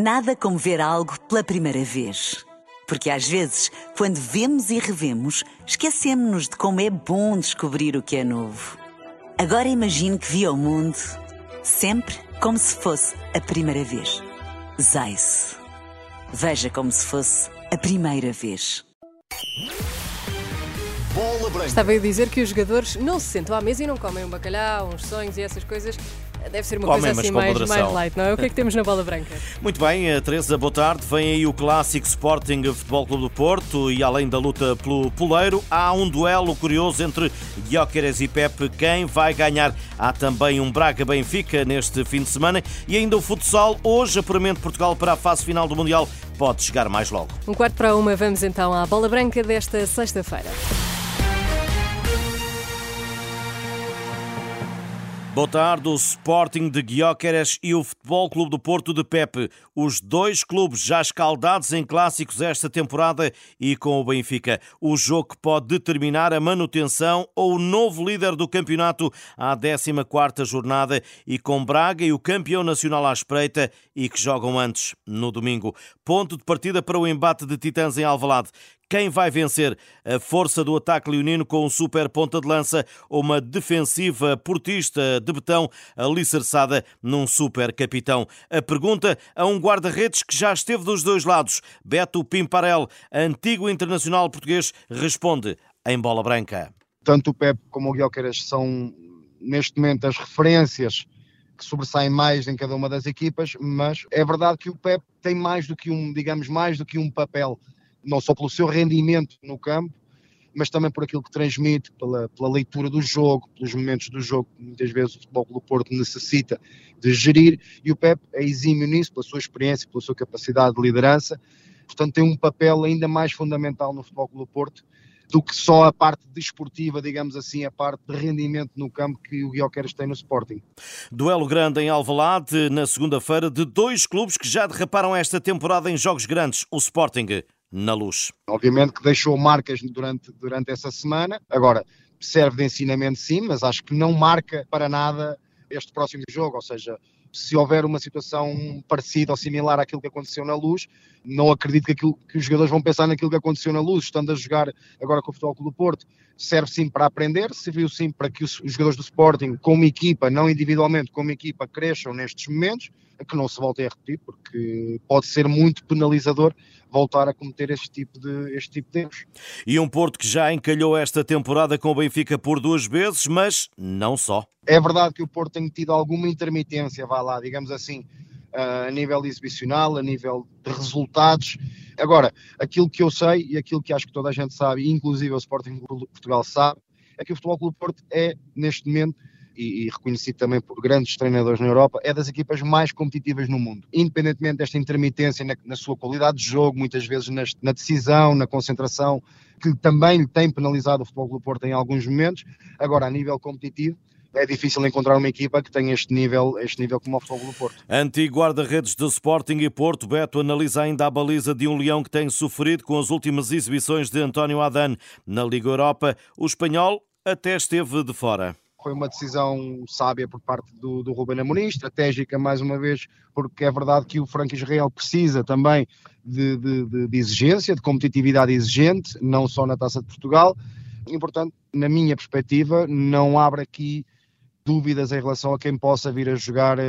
Nada como ver algo pela primeira vez. Porque às vezes, quando vemos e revemos, esquecemos-nos de como é bom descobrir o que é novo. Agora imagine que viu o mundo sempre como se fosse a primeira vez. Zais. Veja como se fosse a primeira vez. Bola Branca. Estava a dizer que os jogadores não se sentam à mesa e não comem um bacalhau, uns sonhos e essas coisas. Deve ser uma Comem, coisa assim mais, mais light, não é? O que é que temos na bola branca? Muito bem, eh, Teresa, boa tarde. Vem aí o clássico Sporting Futebol Clube do Porto e além da luta pelo poleiro, há um duelo curioso entre Gyökeres e Pepe. Quem vai ganhar? Há também um Braga-Benfica neste fim de semana e ainda o futsal. Hoje, apuramento de Portugal para a fase final do Mundial pode chegar mais logo. Um quarto para uma, vamos então à bola branca desta sexta-feira. Boa tarde, o Sporting de Gyökeres e o Futebol Clube do Porto de Pepe. Os dois clubes já escaldados em clássicos esta temporada e com o Benfica. O jogo que pode determinar a manutenção ou o novo líder do campeonato à 14ª jornada e com Braga e o campeão nacional à espreita e que jogam antes, no domingo. Ponto de partida para o embate de titãs em Alvalade. Quem vai vencer? A força do ataque leonino com um super ponta de lança ou uma defensiva portista de betão alicerçada num super capitão? A pergunta a um guarda-redes que já esteve dos dois lados. Beto Pimparel, antigo internacional português, responde em bola branca. tanto o Pep como o Guilherme são neste momento as referências que sobressaem mais em cada uma das equipas, mas é verdade que o Pep tem mais do que um, digamos, mais do que um papel, não só pelo seu rendimento no campo, mas também por aquilo que transmite, pela, pela leitura do jogo, pelos momentos do jogo que muitas vezes o Futebol do Porto necessita de gerir, e o Pep é exímio nisso, pela sua experiência, pela sua capacidade de liderança, portanto tem um papel ainda mais fundamental no Futebol do Porto, do que só a parte desportiva, digamos assim, a parte de rendimento no campo que o Guilherme tem no Sporting. Duelo grande em Alvalade na segunda-feira de dois clubes que já derraparam esta temporada em jogos grandes. O Sporting na luz. Obviamente que deixou marcas durante, durante essa semana, agora serve de ensinamento sim, mas acho que não marca para nada este próximo jogo, ou seja, se houver uma situação parecida ou similar àquilo que aconteceu na Luz, não acredito que, aquilo, que os jogadores vão pensar naquilo que aconteceu na Luz, estando a jogar agora com o Futebol Clube do Porto, serve sim para aprender, serviu sim para que os, os jogadores do Sporting, como equipa, não individualmente, como equipa, cresçam nestes momentos, que não se voltem a repetir, porque pode ser muito penalizador voltar a cometer este tipo de, este tipo de erros. E um Porto que já encalhou esta temporada com o Benfica por duas vezes, mas não só. É verdade que o Porto tem tido alguma intermitência, vá lá, digamos assim, a nível exibicional, a nível de resultados. Agora, aquilo que eu sei e aquilo que acho que toda a gente sabe, inclusive o Sporting de Portugal sabe, é que o Futebol Clube Porto é, neste momento, e, e, reconhecido também por grandes treinadores na Europa, é das equipas mais competitivas no mundo. Independentemente desta intermitência na, na sua qualidade de jogo, muitas vezes na, na, decisão, na concentração, que também lhe tem penalizado o Futebol do Porto em alguns momentos, agora a nível competitivo, é difícil encontrar uma equipa que tenha este nível, este nível como o Futebol do Porto. Antigo guarda-redes do Sporting e Porto, Beto analisa ainda a baliza de um leão que tem sofrido com as últimas exibições de António Adan na Liga Europa. O espanhol até esteve de fora. Foi uma decisão sábia por parte do, do Ruben Amorim, estratégica mais uma vez, porque é verdade que o Franco Israel precisa também de, de, de, exigência, de competitividade exigente, não só na Taça de Portugal. E, portanto, na minha perspectiva, não abre aqui dúvidas em relação a quem possa vir a jogar uh,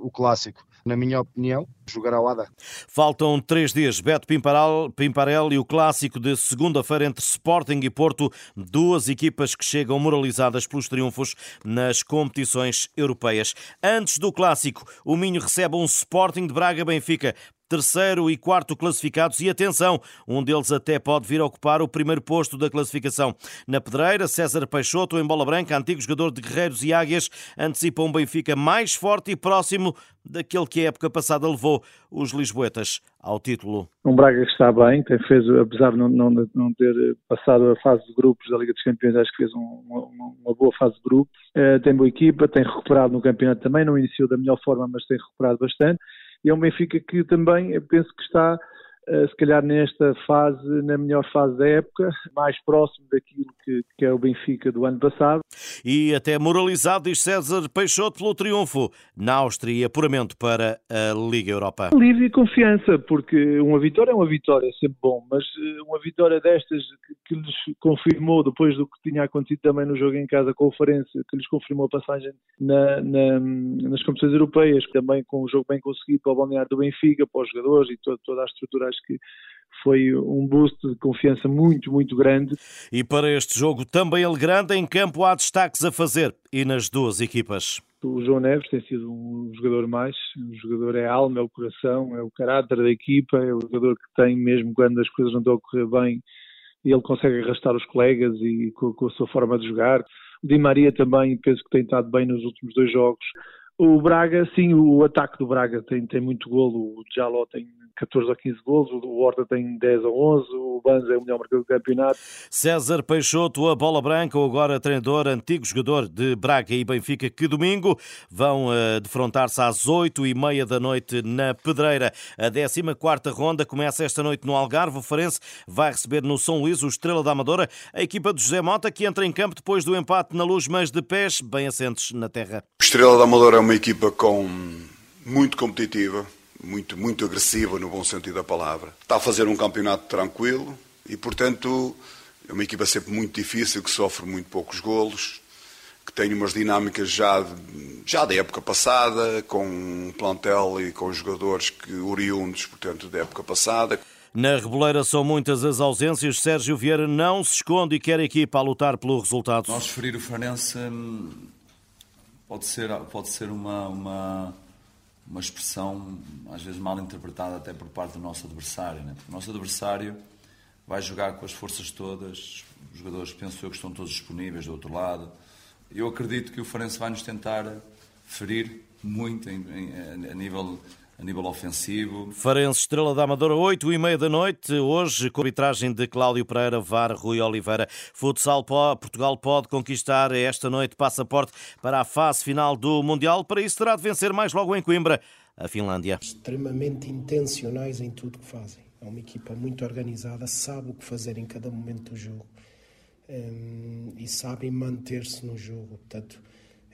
o clássico. Na minha opinião, jogará o Ada. Faltam três dias. Beto Pimparel, Pimparel e o clássico de segunda-feira entre Sporting e Porto, duas equipas que chegam moralizadas pelos triunfos nas competições europeias. Antes do clássico, o Minho recebe um Sporting de Braga-Benfica terceiro e quarto classificados e atenção, um deles até pode vir a ocupar o primeiro posto da classificação. Na pedreira, César Peixoto, em bola branca, antigo jogador de Guerreiros e Águias, antecipa um Benfica mais forte e próximo daquele que a época passada levou os lisboetas ao título. Um Braga que está bem, tem fez, apesar de não, não, não, ter passado a fase de grupos da Liga dos Campeões, acho que fez um, uma, uma, boa fase de grupos. Uh, tem boa equipa, tem recuperado no campeonato também, não iniciou da melhor forma, mas tem recuperado bastante e é um Benfica que também penso que está se calhar nesta fase, na melhor fase da época, mais próximo daquilo que, que é o Benfica do ano passado. E até moralizado, diz César Peixoto, pelo triunfo na Áustria e apuramento para a Liga Europa. Livre e confiança, porque uma vitória é uma vitória, é sempre bom, mas uma vitória destas que, que lhes confirmou, depois do que tinha acontecido também no jogo em casa com o Farense, que lhes confirmou a passagem na, na, nas competições europeias, também com um jogo bem conseguido para o balneário do Benfica, para os jogadores e toda, toda a estrutura, acho que foi um boost de confiança muito, muito grande. E para este jogo também ele grande, em campo há destaques a fazer e nas duas equipas. O João Neves tem sido um jogador mais, o jogador é a alma, é o coração, é o caráter da equipa, é o jogador que tem, mesmo quando as coisas não estão a correr bem, ele consegue arrastar os colegas e com, com a sua forma de jogar. O Di Maria também penso que tem estado bem nos últimos dois jogos. O Braga, sim, o ataque do Braga tem, tem muito golo. O Jaló tem 14 ou 15 golos, o Horta tem 10 ou 11, o Banza é o melhor marcador do campeonato. César Peixoto, a bola branca, o agora treinador, antigo jogador de Braga e Benfica, que domingo vão uh, defrontar-se às 8 e meia da noite na Pedreira. A 14 ronda começa esta noite no Algarve. O Farense vai receber no São Luís o Estrela da Amadora, a equipa de José Mota, que entra em campo depois do empate na luz, mas de pés bem assentes na terra. Estrela da Amadora é uma equipa com muito competitiva, muito, muito agressiva no bom sentido da palavra. Está a fazer um campeonato tranquilo e, portanto, é uma equipa sempre muito difícil, que sofre muito poucos golos, que tem umas dinâmicas já, já da época passada, com um plantel e com jogadores que oriundos, portanto, da época passada. Na Reboleira são muitas as ausências. Sérgio Vieira não se esconde e quer a equipa a lutar pelo resultado. Nós ferir o Farense hum, pode ser, pode ser uma, uma uma expressão às vezes mal interpretada até por parte do nosso adversário. Né? O nosso adversário vai jogar com as forças todas, os jogadores penso eu que estão todos disponíveis do outro lado. Eu acredito que o Farense vai nos tentar ferir muito em, em, a nível a nível ofensivo. Farense Estrela da Amadora, 8 e meia da noite, hoje com a arbitragem de Cláudio Pereira, VAR, Rui Oliveira. Futsal Portugal pode conquistar esta noite passaporte para a fase final do Mundial. Para isso terá de vencer mais logo em Coimbra, a Finlândia. Extremamente intencionais em tudo que fazem. É uma equipa muito organizada, sabe o que fazer em cada momento do jogo um, e sabem manter-se no jogo. Portanto,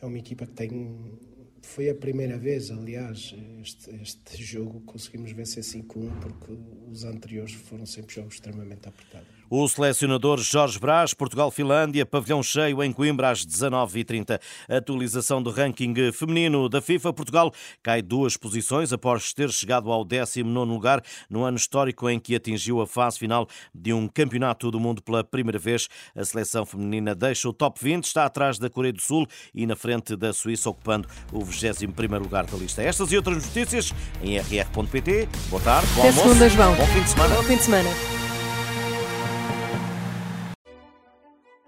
é uma equipa que tem foi a primeira vez, aliás, este, este jogo conseguimos vencer 5-1 porque os anteriores foram sempre jogos extremamente apertados. O selecionador Jorge Brás, Portugal-Finlândia, pavilhão cheio em Coimbra às 19h30. Atualização do ranking feminino da FIFA. Portugal cai duas posições após ter chegado ao 19 lugar no ano histórico em que atingiu a fase final de um campeonato do mundo pela primeira vez. A seleção feminina deixa o top 20, está atrás da Coreia do Sul e na frente da Suíça, ocupando o 21 lugar da lista. Estas e outras notícias em rr.pt. Boa tarde, bom Até almoço. Segunda, João. Bom fim de semana. Bom fim de semana.